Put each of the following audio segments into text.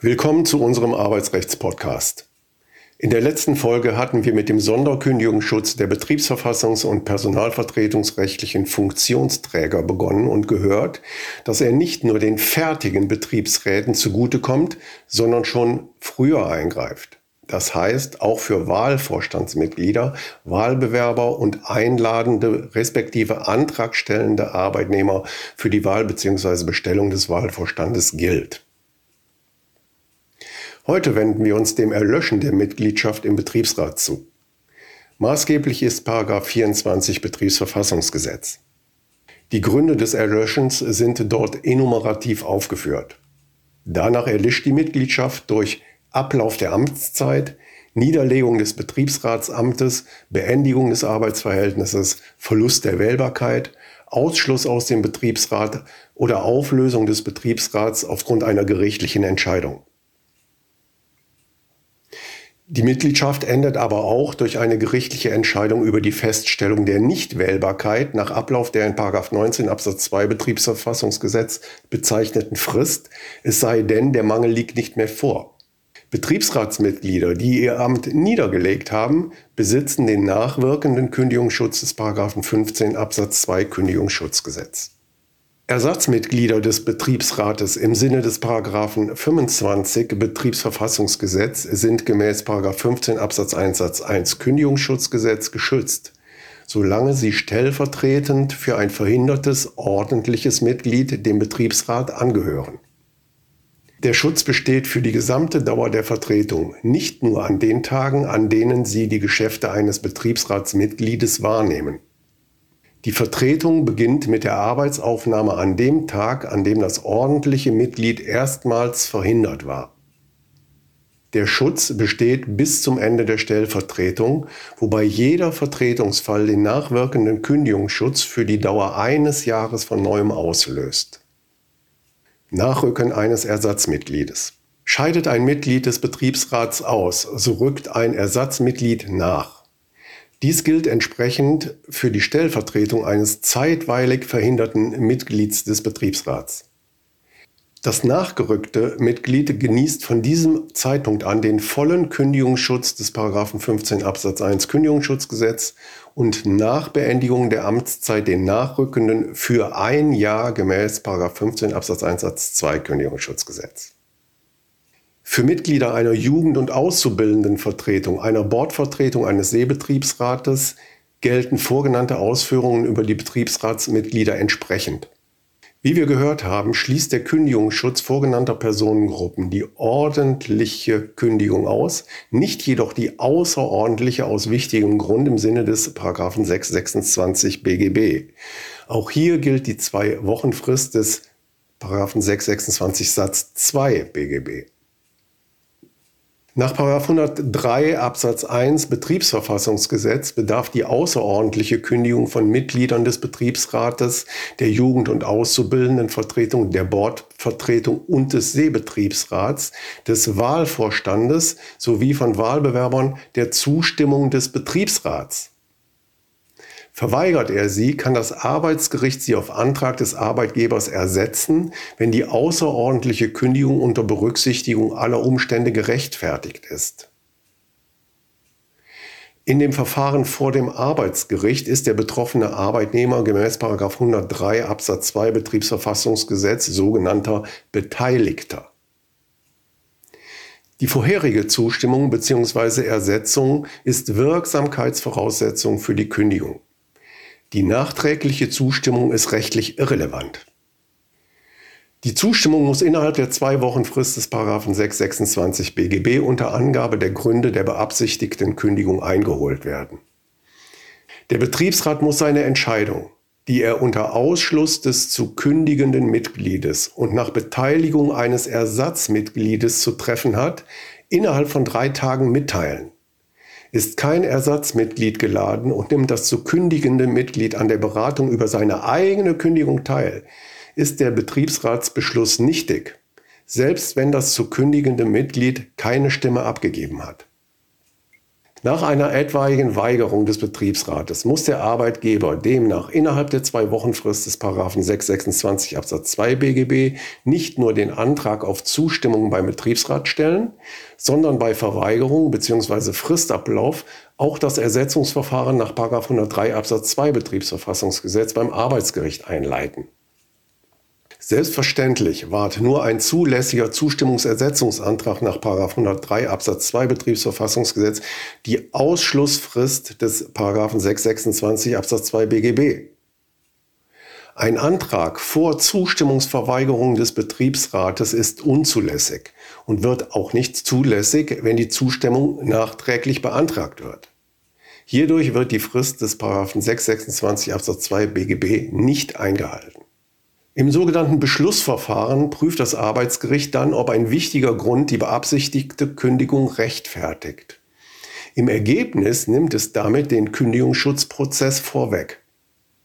Willkommen zu unserem Arbeitsrechtspodcast. In der letzten Folge hatten wir mit dem Sonderkündigungsschutz der betriebsverfassungs- und personalvertretungsrechtlichen Funktionsträger begonnen und gehört, dass er nicht nur den fertigen Betriebsräten zugutekommt, sondern schon früher eingreift. Das heißt, auch für Wahlvorstandsmitglieder, Wahlbewerber und einladende respektive antragstellende Arbeitnehmer für die Wahl bzw. Bestellung des Wahlvorstandes gilt. Heute wenden wir uns dem Erlöschen der Mitgliedschaft im Betriebsrat zu. Maßgeblich ist 24 Betriebsverfassungsgesetz. Die Gründe des Erlöschens sind dort enumerativ aufgeführt. Danach erlischt die Mitgliedschaft durch Ablauf der Amtszeit, Niederlegung des Betriebsratsamtes, Beendigung des Arbeitsverhältnisses, Verlust der Wählbarkeit, Ausschluss aus dem Betriebsrat oder Auflösung des Betriebsrats aufgrund einer gerichtlichen Entscheidung. Die Mitgliedschaft endet aber auch durch eine gerichtliche Entscheidung über die Feststellung der Nichtwählbarkeit nach Ablauf der in 19 Absatz 2 Betriebsverfassungsgesetz bezeichneten Frist, es sei denn, der Mangel liegt nicht mehr vor. Betriebsratsmitglieder, die ihr Amt niedergelegt haben, besitzen den nachwirkenden Kündigungsschutz des 15 Absatz 2 Kündigungsschutzgesetz. Ersatzmitglieder des Betriebsrates im Sinne des Paragraphen 25 Betriebsverfassungsgesetz sind gemäß 15 Absatz 1 Satz 1 Kündigungsschutzgesetz geschützt, solange sie stellvertretend für ein verhindertes ordentliches Mitglied dem Betriebsrat angehören. Der Schutz besteht für die gesamte Dauer der Vertretung, nicht nur an den Tagen, an denen sie die Geschäfte eines Betriebsratsmitgliedes wahrnehmen. Die Vertretung beginnt mit der Arbeitsaufnahme an dem Tag, an dem das ordentliche Mitglied erstmals verhindert war. Der Schutz besteht bis zum Ende der Stellvertretung, wobei jeder Vertretungsfall den nachwirkenden Kündigungsschutz für die Dauer eines Jahres von neuem auslöst. Nachrücken eines Ersatzmitgliedes. Scheidet ein Mitglied des Betriebsrats aus, so rückt ein Ersatzmitglied nach. Dies gilt entsprechend für die Stellvertretung eines zeitweilig verhinderten Mitglieds des Betriebsrats. Das nachgerückte Mitglied genießt von diesem Zeitpunkt an den vollen Kündigungsschutz des 15 Absatz 1 Kündigungsschutzgesetz und nach Beendigung der Amtszeit den Nachrückenden für ein Jahr gemäß 15 Absatz 1 Satz 2 Kündigungsschutzgesetz. Für Mitglieder einer Jugend- und Auszubildendenvertretung, einer Bordvertretung eines Seebetriebsrates gelten vorgenannte Ausführungen über die Betriebsratsmitglieder entsprechend. Wie wir gehört haben, schließt der Kündigungsschutz vorgenannter Personengruppen die ordentliche Kündigung aus, nicht jedoch die außerordentliche aus wichtigem Grund im Sinne des 626 BGB. Auch hier gilt die Zwei-Wochen-Frist des 626 Satz 2 BGB. Nach 103 Absatz 1 Betriebsverfassungsgesetz bedarf die außerordentliche Kündigung von Mitgliedern des Betriebsrates, der Jugend- und Auszubildendenvertretung, der Bordvertretung und des Seebetriebsrats, des Wahlvorstandes sowie von Wahlbewerbern der Zustimmung des Betriebsrats. Verweigert er sie, kann das Arbeitsgericht sie auf Antrag des Arbeitgebers ersetzen, wenn die außerordentliche Kündigung unter Berücksichtigung aller Umstände gerechtfertigt ist. In dem Verfahren vor dem Arbeitsgericht ist der betroffene Arbeitnehmer gemäß 103 Absatz 2 Betriebsverfassungsgesetz sogenannter Beteiligter. Die vorherige Zustimmung bzw. Ersetzung ist Wirksamkeitsvoraussetzung für die Kündigung. Die nachträgliche Zustimmung ist rechtlich irrelevant. Die Zustimmung muss innerhalb der zwei Wochen Frist des 626 BGB unter Angabe der Gründe der beabsichtigten Kündigung eingeholt werden. Der Betriebsrat muss seine Entscheidung, die er unter Ausschluss des zu kündigenden Mitgliedes und nach Beteiligung eines Ersatzmitgliedes zu treffen hat, innerhalb von drei Tagen mitteilen. Ist kein Ersatzmitglied geladen und nimmt das zu kündigende Mitglied an der Beratung über seine eigene Kündigung teil, ist der Betriebsratsbeschluss nichtig, selbst wenn das zu kündigende Mitglied keine Stimme abgegeben hat. Nach einer etwaigen Weigerung des Betriebsrates muss der Arbeitgeber demnach innerhalb der zwei Wochenfrist des Paragraphen 626 Absatz 2 BGB nicht nur den Antrag auf Zustimmung beim Betriebsrat stellen, sondern bei Verweigerung bzw. Fristablauf auch das Ersetzungsverfahren nach 103 Absatz 2 Betriebsverfassungsgesetz beim Arbeitsgericht einleiten. Selbstverständlich wahrt nur ein zulässiger Zustimmungsersetzungsantrag nach 103 Absatz 2 Betriebsverfassungsgesetz die Ausschlussfrist des 626 Absatz 2 BGB. Ein Antrag vor Zustimmungsverweigerung des Betriebsrates ist unzulässig und wird auch nicht zulässig, wenn die Zustimmung nachträglich beantragt wird. Hierdurch wird die Frist des 626 Absatz 2 BGB nicht eingehalten. Im sogenannten Beschlussverfahren prüft das Arbeitsgericht dann, ob ein wichtiger Grund die beabsichtigte Kündigung rechtfertigt. Im Ergebnis nimmt es damit den Kündigungsschutzprozess vorweg.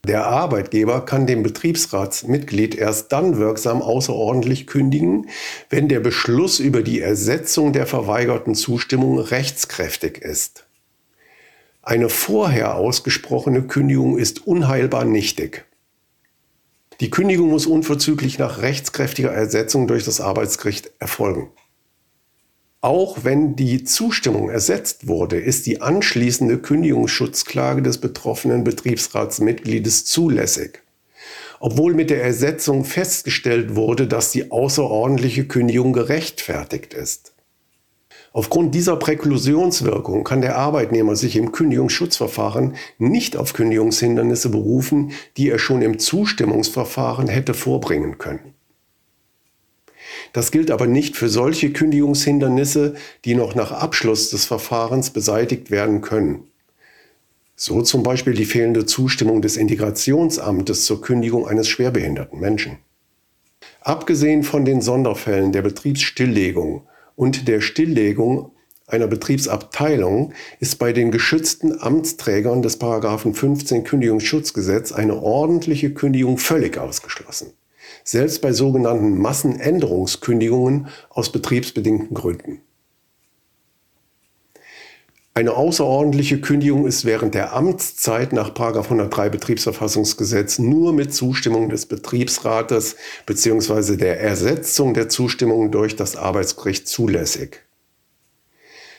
Der Arbeitgeber kann dem Betriebsratsmitglied erst dann wirksam außerordentlich kündigen, wenn der Beschluss über die Ersetzung der verweigerten Zustimmung rechtskräftig ist. Eine vorher ausgesprochene Kündigung ist unheilbar nichtig. Die Kündigung muss unverzüglich nach rechtskräftiger Ersetzung durch das Arbeitsgericht erfolgen. Auch wenn die Zustimmung ersetzt wurde, ist die anschließende Kündigungsschutzklage des betroffenen Betriebsratsmitgliedes zulässig. Obwohl mit der Ersetzung festgestellt wurde, dass die außerordentliche Kündigung gerechtfertigt ist. Aufgrund dieser Präklusionswirkung kann der Arbeitnehmer sich im Kündigungsschutzverfahren nicht auf Kündigungshindernisse berufen, die er schon im Zustimmungsverfahren hätte vorbringen können. Das gilt aber nicht für solche Kündigungshindernisse, die noch nach Abschluss des Verfahrens beseitigt werden können. So zum Beispiel die fehlende Zustimmung des Integrationsamtes zur Kündigung eines schwerbehinderten Menschen. Abgesehen von den Sonderfällen der Betriebsstilllegung und der Stilllegung einer Betriebsabteilung ist bei den geschützten Amtsträgern des Paragraphen 15 Kündigungsschutzgesetz eine ordentliche Kündigung völlig ausgeschlossen. Selbst bei sogenannten Massenänderungskündigungen aus betriebsbedingten Gründen. Eine außerordentliche Kündigung ist während der Amtszeit nach 103 Betriebsverfassungsgesetz nur mit Zustimmung des Betriebsrates bzw. der Ersetzung der Zustimmung durch das Arbeitsgericht zulässig.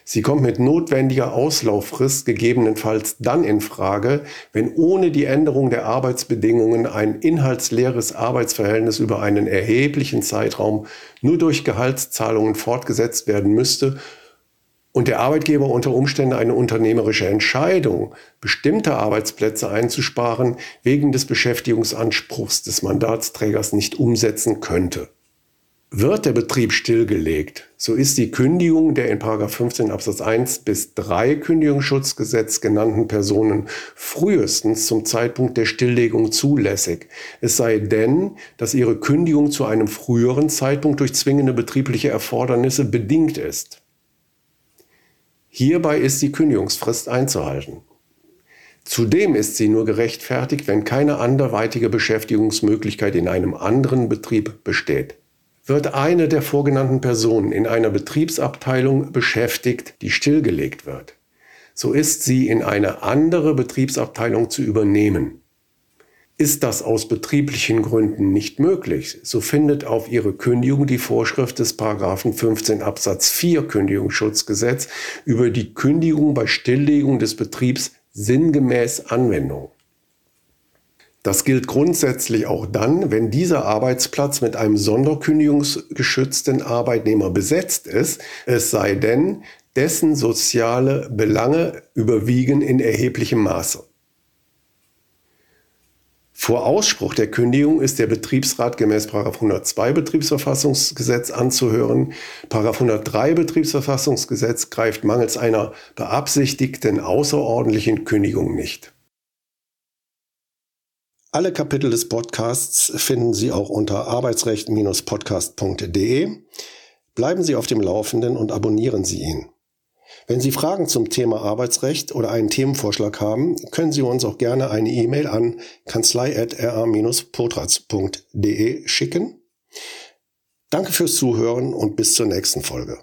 Sie kommt mit notwendiger Auslauffrist gegebenenfalls dann in Frage, wenn ohne die Änderung der Arbeitsbedingungen ein inhaltsleeres Arbeitsverhältnis über einen erheblichen Zeitraum nur durch Gehaltszahlungen fortgesetzt werden müsste und der Arbeitgeber unter Umständen eine unternehmerische Entscheidung, bestimmte Arbeitsplätze einzusparen, wegen des Beschäftigungsanspruchs des Mandatsträgers nicht umsetzen könnte. Wird der Betrieb stillgelegt, so ist die Kündigung der in 15 Absatz 1 bis 3 Kündigungsschutzgesetz genannten Personen frühestens zum Zeitpunkt der Stilllegung zulässig. Es sei denn, dass ihre Kündigung zu einem früheren Zeitpunkt durch zwingende betriebliche Erfordernisse bedingt ist. Hierbei ist die Kündigungsfrist einzuhalten. Zudem ist sie nur gerechtfertigt, wenn keine anderweitige Beschäftigungsmöglichkeit in einem anderen Betrieb besteht. Wird eine der vorgenannten Personen in einer Betriebsabteilung beschäftigt, die stillgelegt wird, so ist sie in eine andere Betriebsabteilung zu übernehmen. Ist das aus betrieblichen Gründen nicht möglich, so findet auf ihre Kündigung die Vorschrift des 15 Absatz 4 Kündigungsschutzgesetz über die Kündigung bei Stilllegung des Betriebs sinngemäß Anwendung. Das gilt grundsätzlich auch dann, wenn dieser Arbeitsplatz mit einem sonderkündigungsgeschützten Arbeitnehmer besetzt ist, es sei denn, dessen soziale Belange überwiegen in erheblichem Maße. Vor Ausspruch der Kündigung ist der Betriebsrat gemäß 102 Betriebsverfassungsgesetz anzuhören. 103 Betriebsverfassungsgesetz greift mangels einer beabsichtigten außerordentlichen Kündigung nicht. Alle Kapitel des Podcasts finden Sie auch unter arbeitsrecht-podcast.de. Bleiben Sie auf dem Laufenden und abonnieren Sie ihn. Wenn Sie Fragen zum Thema Arbeitsrecht oder einen Themenvorschlag haben, können Sie uns auch gerne eine E-Mail an kanzlei.ra-potratz.de schicken. Danke fürs Zuhören und bis zur nächsten Folge.